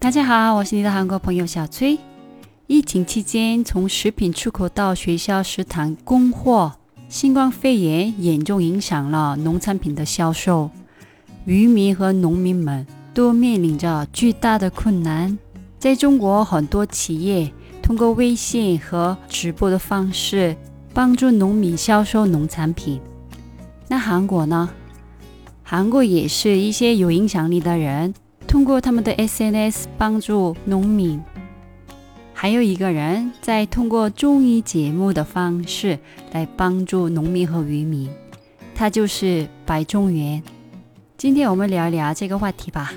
大家好，我是你的韩国朋友小崔。疫情期间，从食品出口到学校食堂供货，新冠肺炎严重影响了农产品的销售，渔民和农民们都面临着巨大的困难。在中国，很多企业通过微信和直播的方式帮助农民销售农产品。那韩国呢？韩国也是一些有影响力的人。通过他们的 SNS 帮助农民，还有一个人在通过综艺节目的方式来帮助农民和渔民，他就是白中原。今天我们聊一聊这个话题吧。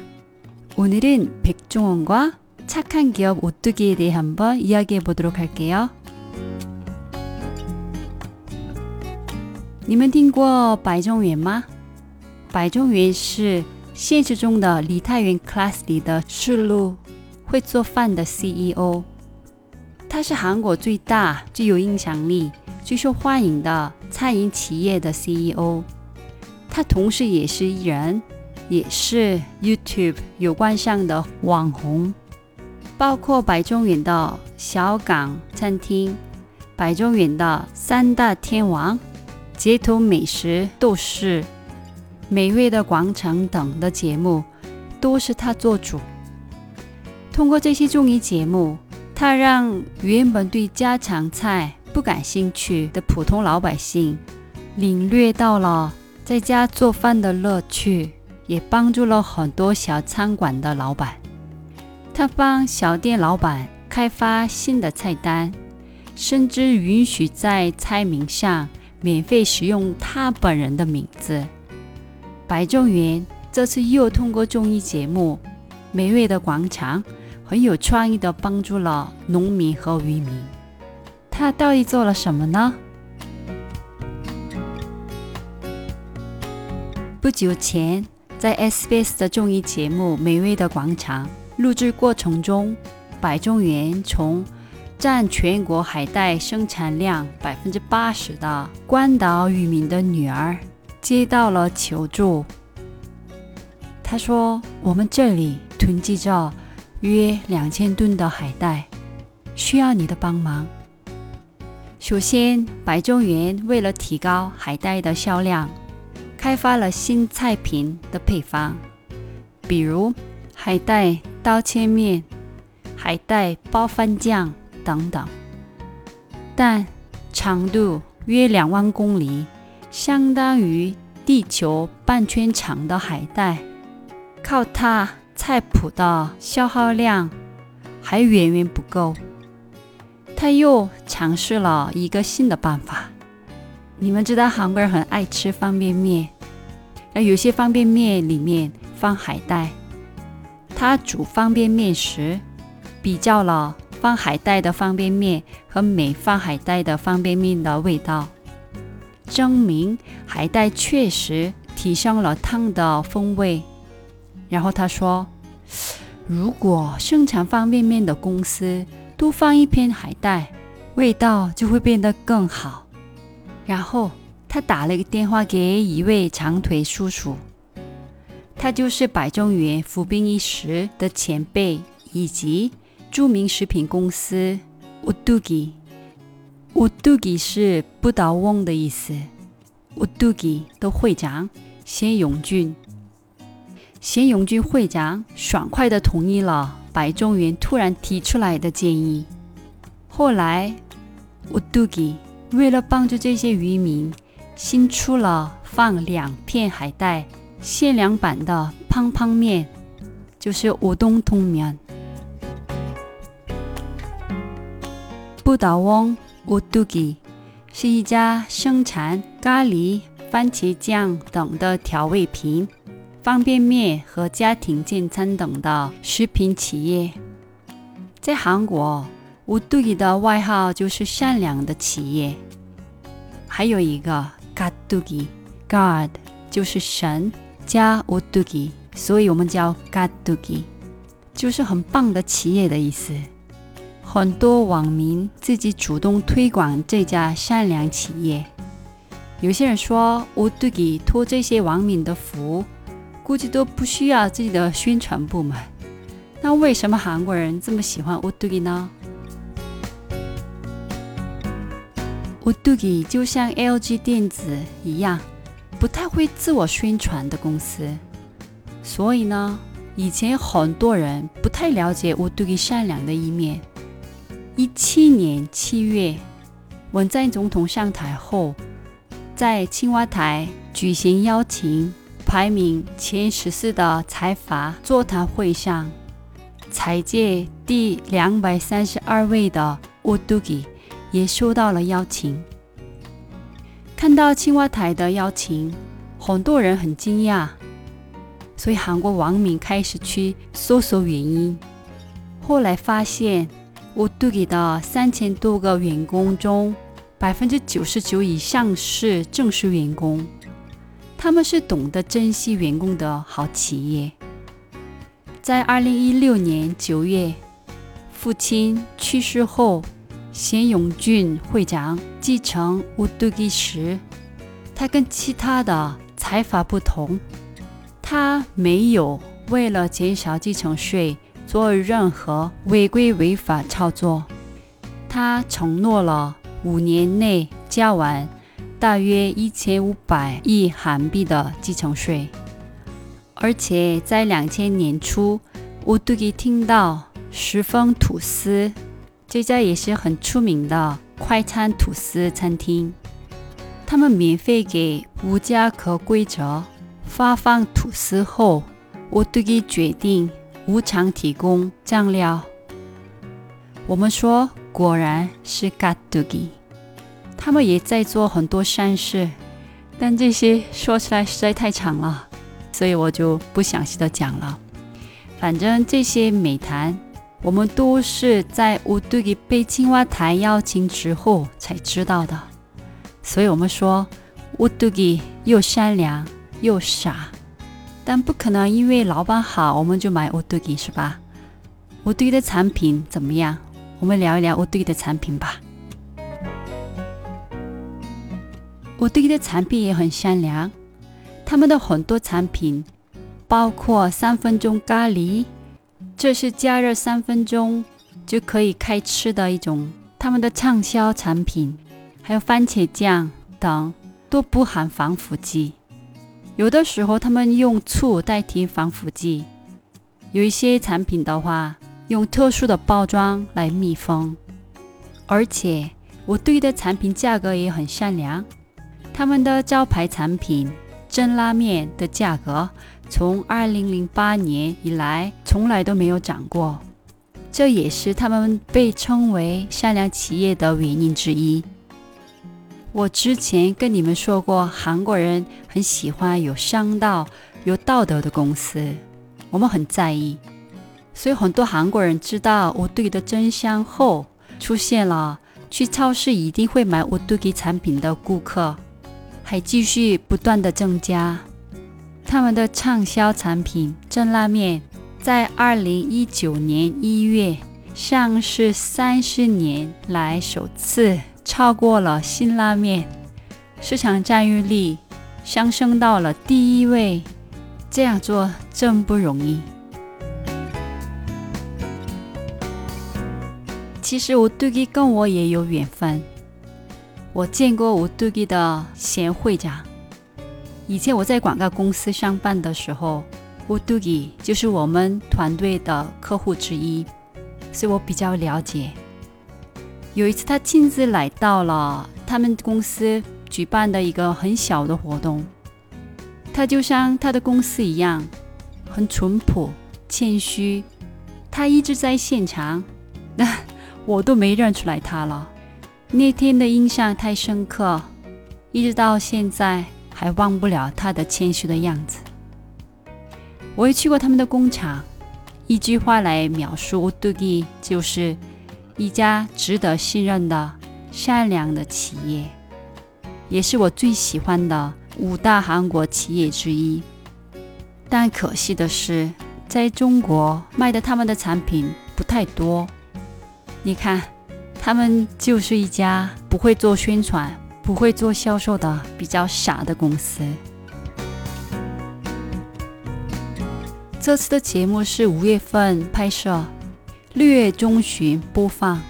오늘은백종원과착한기업오뚜기에대해한번이야기해보도록할게요你们听过白中原吗？白中原是。 现实中的李太原 class 里的赤路会做饭的 CEO，他是韩国最大、最有影响力、最受欢迎的餐饮企业的 CEO。他同时也是艺人，也是 YouTube 有关上的网红，包括白中原的小港餐厅、白中原的三大天王、街头美食斗士。美味的广场等的节目都是他做主。通过这些综艺节目，他让原本对家常菜不感兴趣的普通老百姓领略到了在家做饭的乐趣，也帮助了很多小餐馆的老板。他帮小店老板开发新的菜单，甚至允许在菜名上免费使用他本人的名字。白仲元这次又通过综艺节目《美味的广场》，很有创意的帮助了农民和渔民。他到底做了什么呢？不久前，在 SBS 的综艺节目《美味的广场》录制过程中，白仲元从占全国海带生产量百分之八十的关岛渔民的女儿。接到了求助，他说：“我们这里囤积着约两千吨的海带，需要你的帮忙。”首先，白中原为了提高海带的销量，开发了新菜品的配方，比如海带刀切面、海带包饭酱等等。但长度约两万公里。相当于地球半圈长的海带，靠它菜谱的消耗量还远远不够。他又尝试了一个新的办法。你们知道韩国人很爱吃方便面，而有些方便面里面放海带。他煮方便面时，比较了放海带的方便面和没放海带的方便面的味道。证明海带确实提升了汤的风味。然后他说：“如果生产方便面的公司多放一片海带，味道就会变得更好。”然后他打了一个电话给一位长腿叔叔，他就是百中元服兵役时的前辈，以及著名食品公司乌杜吉。乌杜吉是不倒翁的意思。乌杜吉的会长谢永俊，谢永俊会长爽快地同意了白中原突然提出来的建议。后来，乌杜吉为了帮助这些渔民，新出了放两片海带限量版的胖胖面，就是乌冬通面。不倒翁乌杜吉。是一家生产咖喱、番茄酱等的调味品、方便面和家庭健餐等的食品企业。在韩国，乌杜吉的外号就是善良的企业。还有一个 God 杜吉，God 就是神加乌杜吉，所以我们叫 God 杜吉，就是很棒的企业的意思。很多网民自己主动推广这家善良企业。有些人说，我对给托这些网民的福，估计都不需要自己的宣传部门。那为什么韩国人这么喜欢 Udugi 呢？Udugi 就像 LG 电子一样，不太会自我宣传的公司，所以呢，以前很多人不太了解 Udugi 善良的一面。一七年七月，文在总统上台后，在青瓦台举行邀请排名前十四的财阀座谈会上。财界第两百三十二位的 Udugi 也收到了邀请。看到青蛙台的邀请，很多人很惊讶，所以韩国网民开始去搜索原因。后来发现，Udugi 的三千多个员工中，百分之九十九以上是正式员工，他们是懂得珍惜员工的好企业。在二零一六年九月，父亲去世后，贤永俊会长继承乌杜基时，他跟其他的财阀不同，他没有为了减少继承税做任何违规违法操作。他承诺了五年内交完大约一千五百亿韩币的继承税。而且在两千年初，乌杜基听到十丰吐司这家也是很出名的快餐吐司餐厅，他们免费给无家可归者发放吐司后，乌杜基决定无偿提供酱料。我们说，果然是 Gadugi，，他们也在做很多善事，但这些说起来实在太长了。所以我就不详细的讲了。反正这些美谈，我们都是在乌杜吉被青蛙台邀请之后才知道的。所以我们说乌杜吉又善良又傻，但不可能因为老板好我们就买乌杜吉是吧？乌杜的产品怎么样？我们聊一聊乌杜的产品吧。乌杜的产品也很善良。他们的很多产品，包括三分钟咖喱，这是加热三分钟就可以开吃的一种他们的畅销产品，还有番茄酱等都不含防腐剂。有的时候他们用醋代替防腐剂，有一些产品的话用特殊的包装来密封。而且我对的产品价格也很善良，他们的招牌产品。真拉面的价格从二零零八年以来从来都没有涨过，这也是他们被称为善良企业的原因之一。我之前跟你们说过，韩国人很喜欢有商道、有道德的公司，我们很在意，所以很多韩国人知道我对的真相后，出现了去超市一定会买我对给产品的顾客。还继续不断的增加，他们的畅销产品真拉面在二零一九年一月上市三十年来首次超过了新拉面，市场占有率上升到了第一位。这样做真不容易。其实我对你跟我也有缘分。我见过吴杜基的贤会长。以前我在广告公司上班的时候，吴杜基就是我们团队的客户之一，所以我比较了解。有一次，他亲自来到了他们公司举办的一个很小的活动，他就像他的公司一样，很淳朴、谦虚。他一直在现场，那 我都没认出来他了。那天的印象太深刻，一直到现在还忘不了他的谦虚的样子。我也去过他们的工厂，一句话来描述乌杜基，就是一家值得信任的、善良的企业，也是我最喜欢的五大韩国企业之一。但可惜的是，在中国卖的他们的产品不太多。你看。他们就是一家不会做宣传、不会做销售的比较傻的公司。这次的节目是五月份拍摄，六月中旬播放。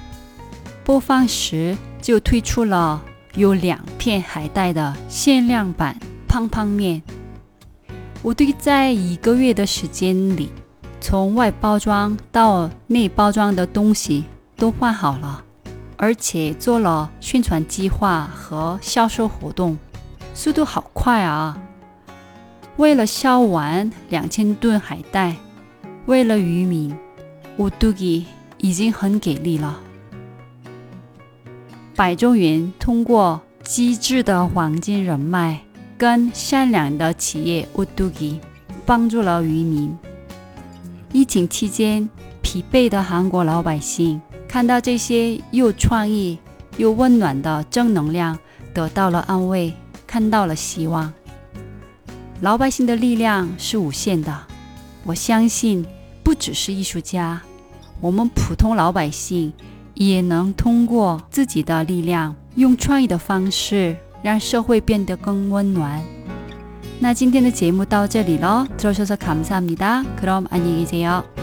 播放时就推出了有两片海带的限量版胖胖面。我对在一个月的时间里，从外包装到内包装的东西都换好了，而且做了宣传计划和销售活动，速度好快啊！为了销完两千吨海带，为了渔民，我杜吉已经很给力了。百中元通过机智的黄金人脉跟善良的企业乌杜吉，帮助了渔民。疫情期间疲惫的韩国老百姓看到这些又创意又温暖的正能量，得到了安慰，看到了希望。老百姓的力量是无限的，我相信不只是艺术家，我们普通老百姓。也能通过自己的力量，用创意的方式让社会变得更温暖。那今天的节目到这里了，들어주셔서감사합니다그럼안녕히계세요